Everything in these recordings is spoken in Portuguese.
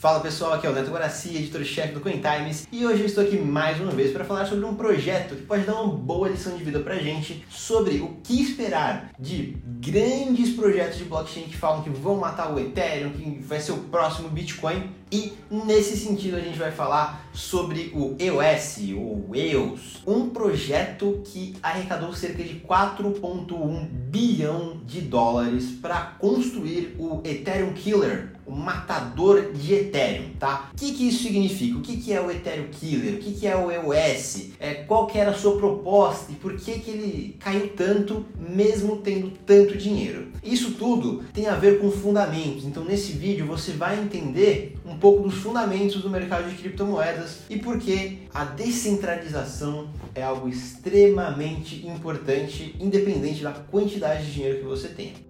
Fala pessoal, aqui é o Neto Guaraci, editor-chefe do Coin Times, e hoje eu estou aqui mais uma vez para falar sobre um projeto que pode dar uma boa lição de vida pra gente sobre o que esperar de grandes projetos de blockchain que falam que vão matar o Ethereum, que vai ser o próximo Bitcoin. E nesse sentido a gente vai falar sobre o EOS, ou EOS, um projeto que arrecadou cerca de 4.1 bilhão de dólares para construir o Ethereum Killer, o matador de Ethereum, tá? O que, que isso significa? O que, que é o Ethereum Killer? O que, que é o EOS? É, qual que era a sua proposta e por que, que ele caiu tanto, mesmo tendo tanto dinheiro? Isso tudo tem a ver com fundamentos, então nesse vídeo você vai entender um pouco dos fundamentos do mercado de criptomoedas e por que a descentralização é algo extremamente importante, independente da quantidade de dinheiro que você tenha.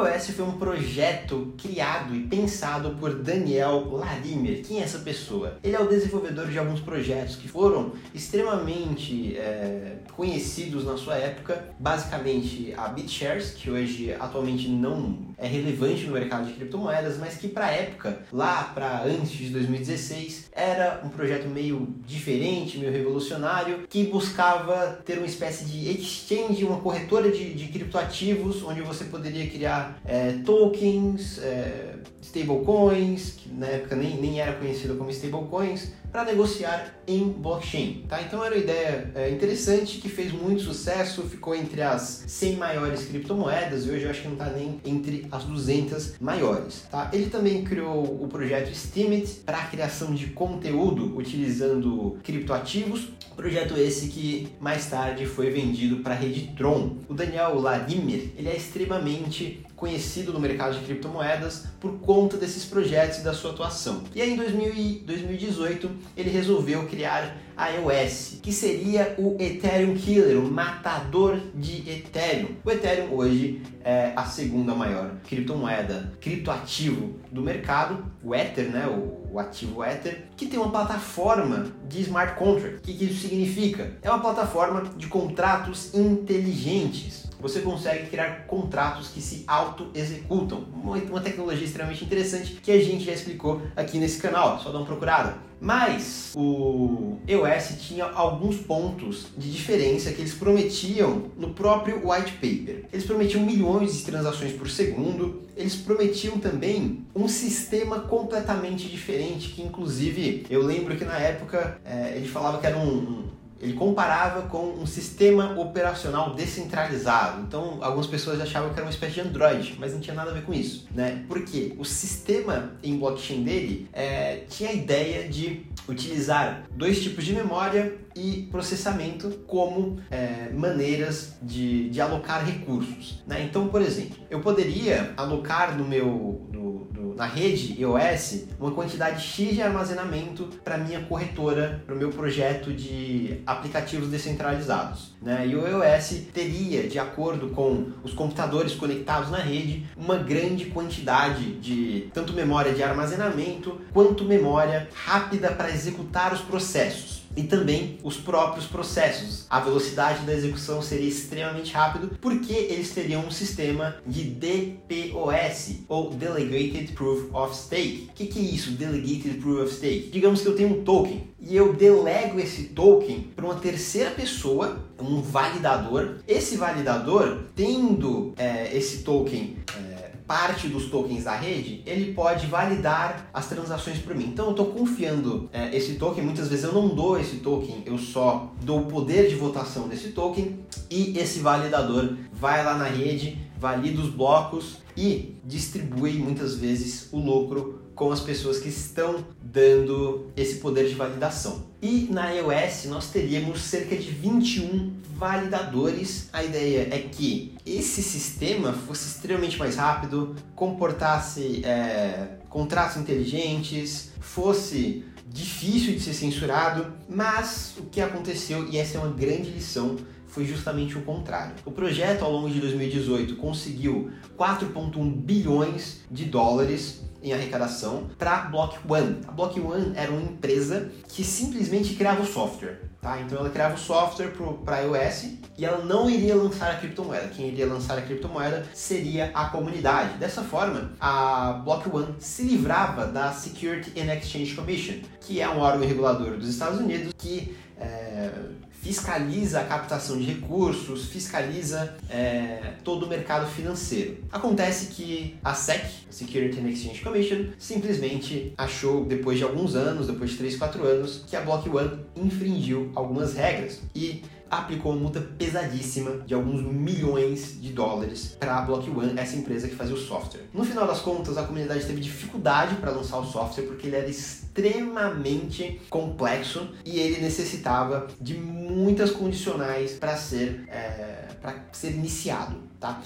O EOS foi um projeto criado e pensado por Daniel Larimer. Quem é essa pessoa? Ele é o desenvolvedor de alguns projetos que foram extremamente é, conhecidos na sua época, basicamente a BitShares, que hoje atualmente não é relevante no mercado de criptomoedas, mas que para a época, lá para antes de 2016, era um projeto meio diferente, meio revolucionário, que buscava ter uma espécie de exchange, uma corretora de, de criptoativos, onde você poderia criar é, tokens, é, stablecoins, que na época nem, nem era conhecido como stablecoins, para negociar em blockchain. Tá? Então era uma ideia é, interessante que fez muito sucesso, ficou entre as 100 maiores criptomoedas e hoje eu acho que não está nem entre as 200 maiores. Tá? Ele também criou o projeto Steemit para a criação de conteúdo utilizando criptoativos, projeto esse que mais tarde foi vendido para a rede Tron. O Daniel Larimer ele é extremamente conhecido no mercado de criptomoedas por conta desses projetos e da sua atuação. E aí em 2018 ele resolveu criar a EOS, que seria o Ethereum Killer, o matador de Ethereum. O Ethereum hoje é a segunda maior criptomoeda, criptoativo do mercado, o Ether, né, o, o ativo Ether, que tem uma plataforma de smart contract. O que, que isso significa? É uma plataforma de contratos inteligentes você consegue criar contratos que se auto-executam. Uma tecnologia extremamente interessante que a gente já explicou aqui nesse canal, só dá uma procurada. Mas o EOS tinha alguns pontos de diferença que eles prometiam no próprio white paper. Eles prometiam milhões de transações por segundo, eles prometiam também um sistema completamente diferente, que inclusive eu lembro que na época é, ele falava que era um, um ele comparava com um sistema operacional descentralizado. Então, algumas pessoas achavam que era uma espécie de Android, mas não tinha nada a ver com isso, né? Porque o sistema em blockchain dele é, tinha a ideia de utilizar dois tipos de memória e processamento como é, maneiras de, de alocar recursos. Né? Então, por exemplo, eu poderia alocar no meu no, na rede iOS uma quantidade X de armazenamento para minha corretora, para o meu projeto de aplicativos descentralizados. Né? E o iOS teria, de acordo com os computadores conectados na rede, uma grande quantidade de tanto memória de armazenamento quanto memória rápida para executar os processos e também os próprios processos. A velocidade da execução seria extremamente rápido porque eles teriam um sistema de DPoS ou Delegated Proof of Stake. O que, que é isso, Delegated Proof of Stake? Digamos que eu tenho um token e eu delego esse token para uma terceira pessoa, um validador. Esse validador, tendo é, esse token é, parte dos tokens da rede, ele pode validar as transações por mim. Então eu estou confiando é, esse token, muitas vezes eu não dou esse token, eu só dou o poder de votação desse token e esse validador vai lá na rede, valida os blocos e distribui muitas vezes o lucro com as pessoas que estão dando esse poder de validação. E na iOS nós teríamos cerca de 21 validadores. A ideia é que esse sistema fosse extremamente mais rápido, comportasse é, contratos inteligentes, fosse difícil de ser censurado, mas o que aconteceu, e essa é uma grande lição, foi justamente o contrário. O projeto, ao longo de 2018, conseguiu 4,1 bilhões de dólares em arrecadação para a Block One. A Block One era uma empresa que simplesmente criava o software. Tá? Então ela criava o software para iOS e ela não iria lançar a criptomoeda. Quem iria lançar a criptomoeda seria a comunidade. Dessa forma, a Block One se livrava da Security and Exchange Commission, que é um órgão regulador dos Estados Unidos que é, fiscaliza a captação de recursos, fiscaliza é, todo o mercado financeiro. Acontece que a SEC, Security and Exchange Commission, simplesmente achou, depois de alguns anos, depois de 3, 4 anos, que a Block One infringiu algumas regras e aplicou uma multa pesadíssima de alguns milhões de dólares para a Block One, essa empresa que fazia o software. No final das contas, a comunidade teve dificuldade para lançar o software porque ele era extremamente complexo e ele necessitava de muitas condicionais para ser, é, ser iniciado, tá?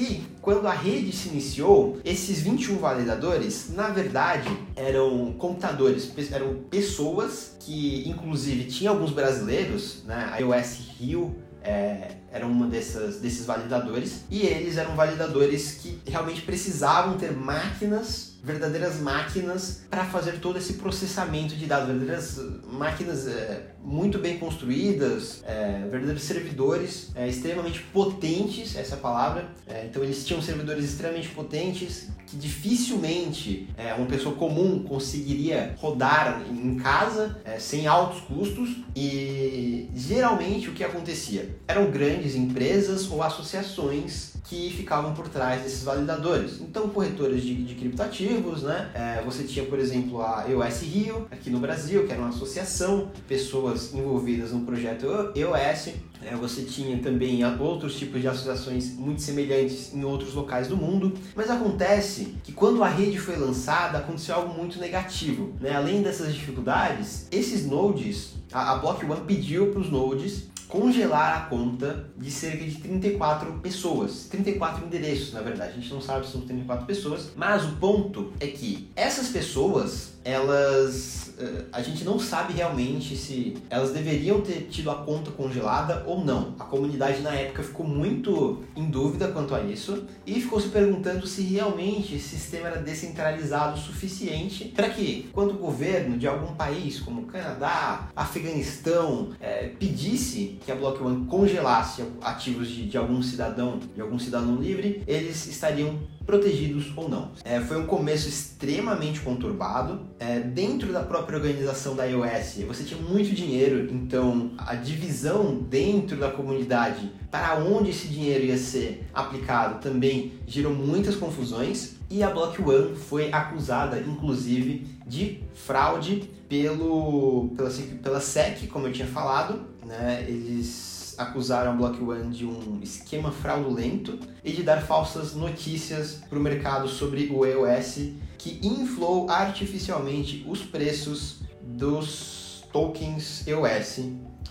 E quando a rede se iniciou, esses 21 validadores, na verdade, eram computadores, eram pessoas que, inclusive, tinha alguns brasileiros, né? A iOS Rio é, era uma dessas, desses validadores, e eles eram validadores que realmente precisavam ter máquinas verdadeiras máquinas para fazer todo esse processamento de dados, verdadeiras máquinas é, muito bem construídas, é, verdadeiros servidores é, extremamente potentes, essa é palavra. É, então eles tinham servidores extremamente potentes que dificilmente é, uma pessoa comum conseguiria rodar em casa sem altos custos e geralmente o que acontecia eram grandes empresas ou associações que ficavam por trás desses validadores. Então, corretores de, de criptativos, né? É, você tinha, por exemplo, a EOS Rio, aqui no Brasil, que era uma associação, pessoas envolvidas no projeto EOS. É, você tinha também outros tipos de associações muito semelhantes em outros locais do mundo. Mas acontece que quando a rede foi lançada, aconteceu algo muito negativo. Né? Além dessas dificuldades, esses nodes, a, a Block One pediu para os nodes congelar a conta de cerca de 34 pessoas, 34 endereços, na verdade. A gente não sabe se são 34 pessoas, mas o ponto é que essas pessoas elas eh, a gente não sabe realmente se elas deveriam ter tido a conta congelada ou não. A comunidade na época ficou muito em dúvida quanto a isso e ficou se perguntando se realmente esse sistema era descentralizado o suficiente para que, quando o governo de algum país como Canadá, Afeganistão, é, pedisse que a Block One congelasse ativos de, de algum cidadão, de algum cidadão livre, eles estariam protegidos ou não. É, foi um começo extremamente conturbado. É, dentro da própria organização da iOS, você tinha muito dinheiro, então a divisão dentro da comunidade para onde esse dinheiro ia ser aplicado também gerou muitas confusões. E a Block One foi acusada, inclusive, de fraude pelo, pela, pela SEC, como eu tinha falado. Né? Eles acusaram Block One de um esquema fraudulento e de dar falsas notícias para o mercado sobre o EOS que inflou artificialmente os preços dos tokens EOS,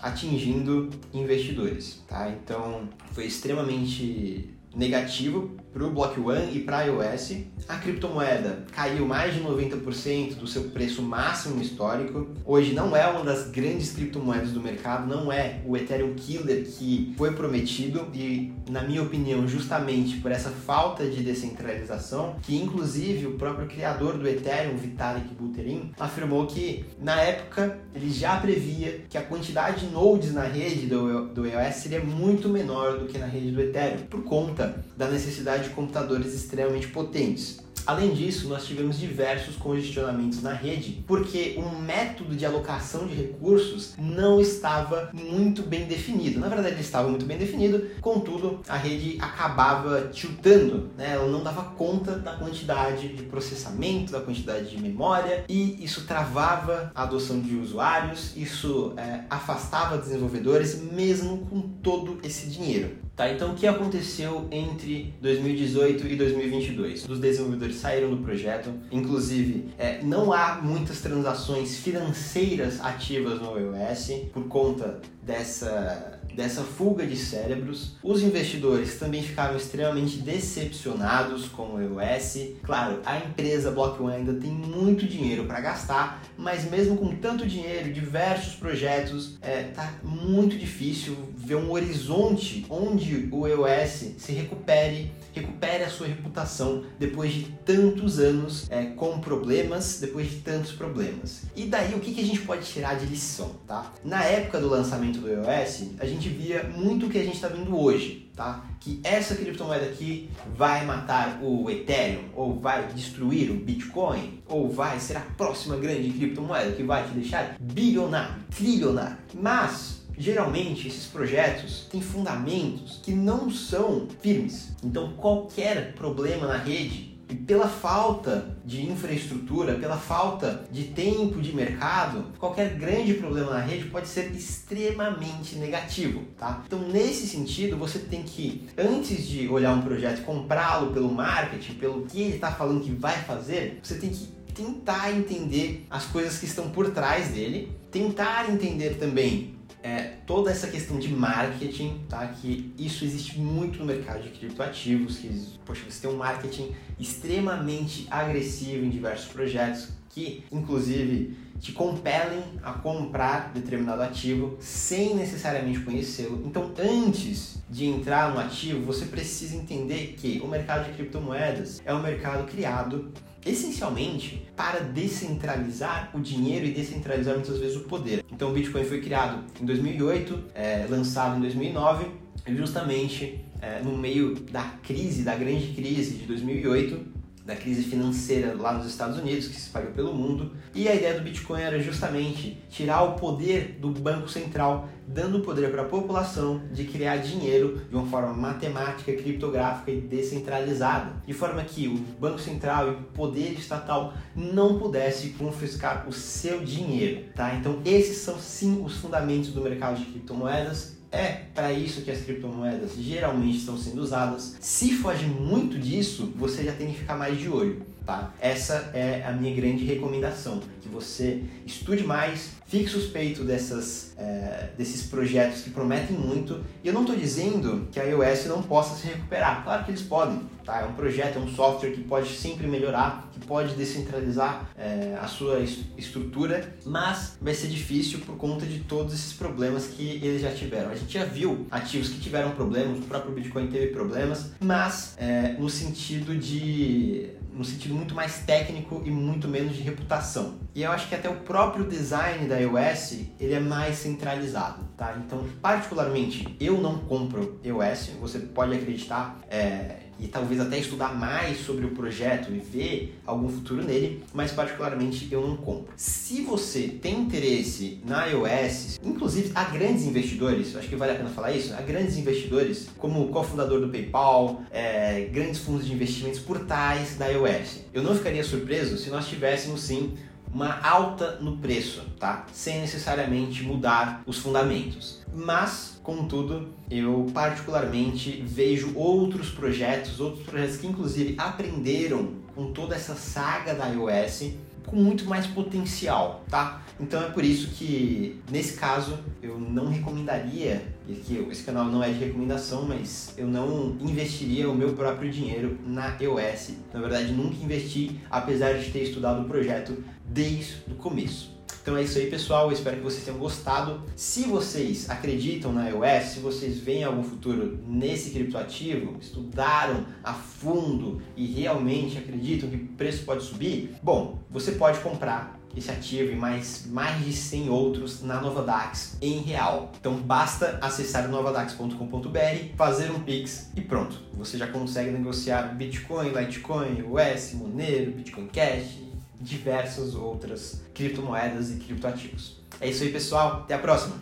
atingindo investidores. Tá? Então foi extremamente negativo para o Block One e para iOS. A criptomoeda caiu mais de 90% do seu preço máximo histórico. Hoje não é uma das grandes criptomoedas do mercado, não é o Ethereum Killer que foi prometido e, na minha opinião, justamente por essa falta de descentralização, que inclusive o próprio criador do Ethereum, Vitalik Buterin, afirmou que na época ele já previa que a quantidade de nodes na rede do, do EOS seria muito menor do que na rede do Ethereum, por conta da necessidade de computadores extremamente potentes. Além disso, nós tivemos diversos congestionamentos na rede, porque o método de alocação de recursos não estava muito bem definido. Na verdade, ele estava muito bem definido, contudo, a rede acabava tiltando, né? ela não dava conta da quantidade de processamento, da quantidade de memória, e isso travava a adoção de usuários, isso é, afastava desenvolvedores, mesmo com todo esse dinheiro. Tá, então o que aconteceu entre 2018 e 2022? Os desenvolvedores saíram do projeto, inclusive é, não há muitas transações financeiras ativas no iOS por conta dessa dessa fuga de cérebros. Os investidores também ficaram extremamente decepcionados com o EOS. Claro, a empresa Block One ainda tem muito dinheiro para gastar, mas mesmo com tanto dinheiro, diversos projetos, é, tá muito difícil ver um horizonte onde o EOS se recupere recupere a sua reputação depois de tantos anos é, com problemas, depois de tantos problemas. E daí o que, que a gente pode tirar de lição, tá? Na época do lançamento do iOS, a gente via muito o que a gente está vendo hoje, tá? Que essa criptomoeda aqui vai matar o Ethereum, ou vai destruir o Bitcoin, ou vai ser a próxima grande criptomoeda que vai te deixar bilionário, trilionário. Mas geralmente esses projetos têm fundamentos que não são firmes. Então qualquer problema na rede e pela falta de infraestrutura, pela falta de tempo de mercado, qualquer grande problema na rede pode ser extremamente negativo, tá? Então, nesse sentido, você tem que, antes de olhar um projeto comprá-lo pelo marketing, pelo que ele está falando que vai fazer, você tem que tentar entender as coisas que estão por trás dele, tentar entender também é, toda essa questão de marketing, tá? Que isso existe muito no mercado de criptoativos, que poxa, você tem um marketing extremamente agressivo em diversos projetos que, inclusive, te compelem a comprar determinado ativo sem necessariamente conhecê-lo. Então, antes de entrar no ativo, você precisa entender que o mercado de criptomoedas é um mercado criado essencialmente para descentralizar o dinheiro e descentralizar muitas vezes o poder. Então o Bitcoin foi criado em 2008, é, lançado em 2009, justamente é, no meio da crise, da grande crise de 2008, da crise financeira lá nos Estados Unidos, que se espalhou pelo mundo. E a ideia do Bitcoin era justamente tirar o poder do Banco Central, dando poder para a população de criar dinheiro de uma forma matemática, criptográfica e descentralizada, de forma que o Banco Central e o poder estatal não pudesse confiscar o seu dinheiro, tá? Então esses são sim os fundamentos do mercado de criptomoedas é para isso que as criptomoedas geralmente estão sendo usadas. Se foge muito disso, você já tem que ficar mais de olho, tá? Essa é a minha grande recomendação, que você estude mais, fique suspeito dessas, é, desses projetos que prometem muito. E eu não estou dizendo que a iOS não possa se recuperar. Claro que eles podem. Tá? É um projeto, é um software que pode sempre melhorar, que pode descentralizar é, a sua estrutura, mas vai ser difícil por conta de todos esses problemas que eles já tiveram. A gente já viu ativos que tiveram problemas, o próprio Bitcoin teve problemas, mas é, no sentido de no sentido muito mais técnico e muito menos de reputação. E eu acho que até o próprio design da iOS ele é mais centralizado, tá? Então, particularmente, eu não compro iOS. Você pode acreditar. É, e talvez até estudar mais sobre o projeto e ver algum futuro nele, mas particularmente eu não compro. Se você tem interesse na iOS, inclusive há grandes investidores, acho que vale a pena falar isso, há grandes investidores, como o cofundador do PayPal, é, grandes fundos de investimentos por da iOS. Eu não ficaria surpreso se nós tivéssemos sim uma alta no preço, tá? Sem necessariamente mudar os fundamentos. Mas, contudo, eu particularmente vejo outros projetos, outros projetos que inclusive aprenderam com toda essa saga da iOS com muito mais potencial, tá? Então é por isso que nesse caso eu não recomendaria, que esse canal não é de recomendação, mas eu não investiria o meu próprio dinheiro na iOS. Na verdade, nunca investi, apesar de ter estudado o projeto desde o começo. Então é isso aí, pessoal. Eu espero que vocês tenham gostado. Se vocês acreditam na iOS, se vocês veem algum futuro nesse criptoativo, estudaram a fundo e realmente acreditam que o preço pode subir, bom, você pode comprar esse ativo e mais, mais de 100 outros na Novadax em real. Então basta acessar novadax.com.br, fazer um Pix e pronto. Você já consegue negociar Bitcoin, Litecoin, US, Monero, Bitcoin Cash diversas outras criptomoedas e criptoativos. É isso aí, pessoal. Até a próxima!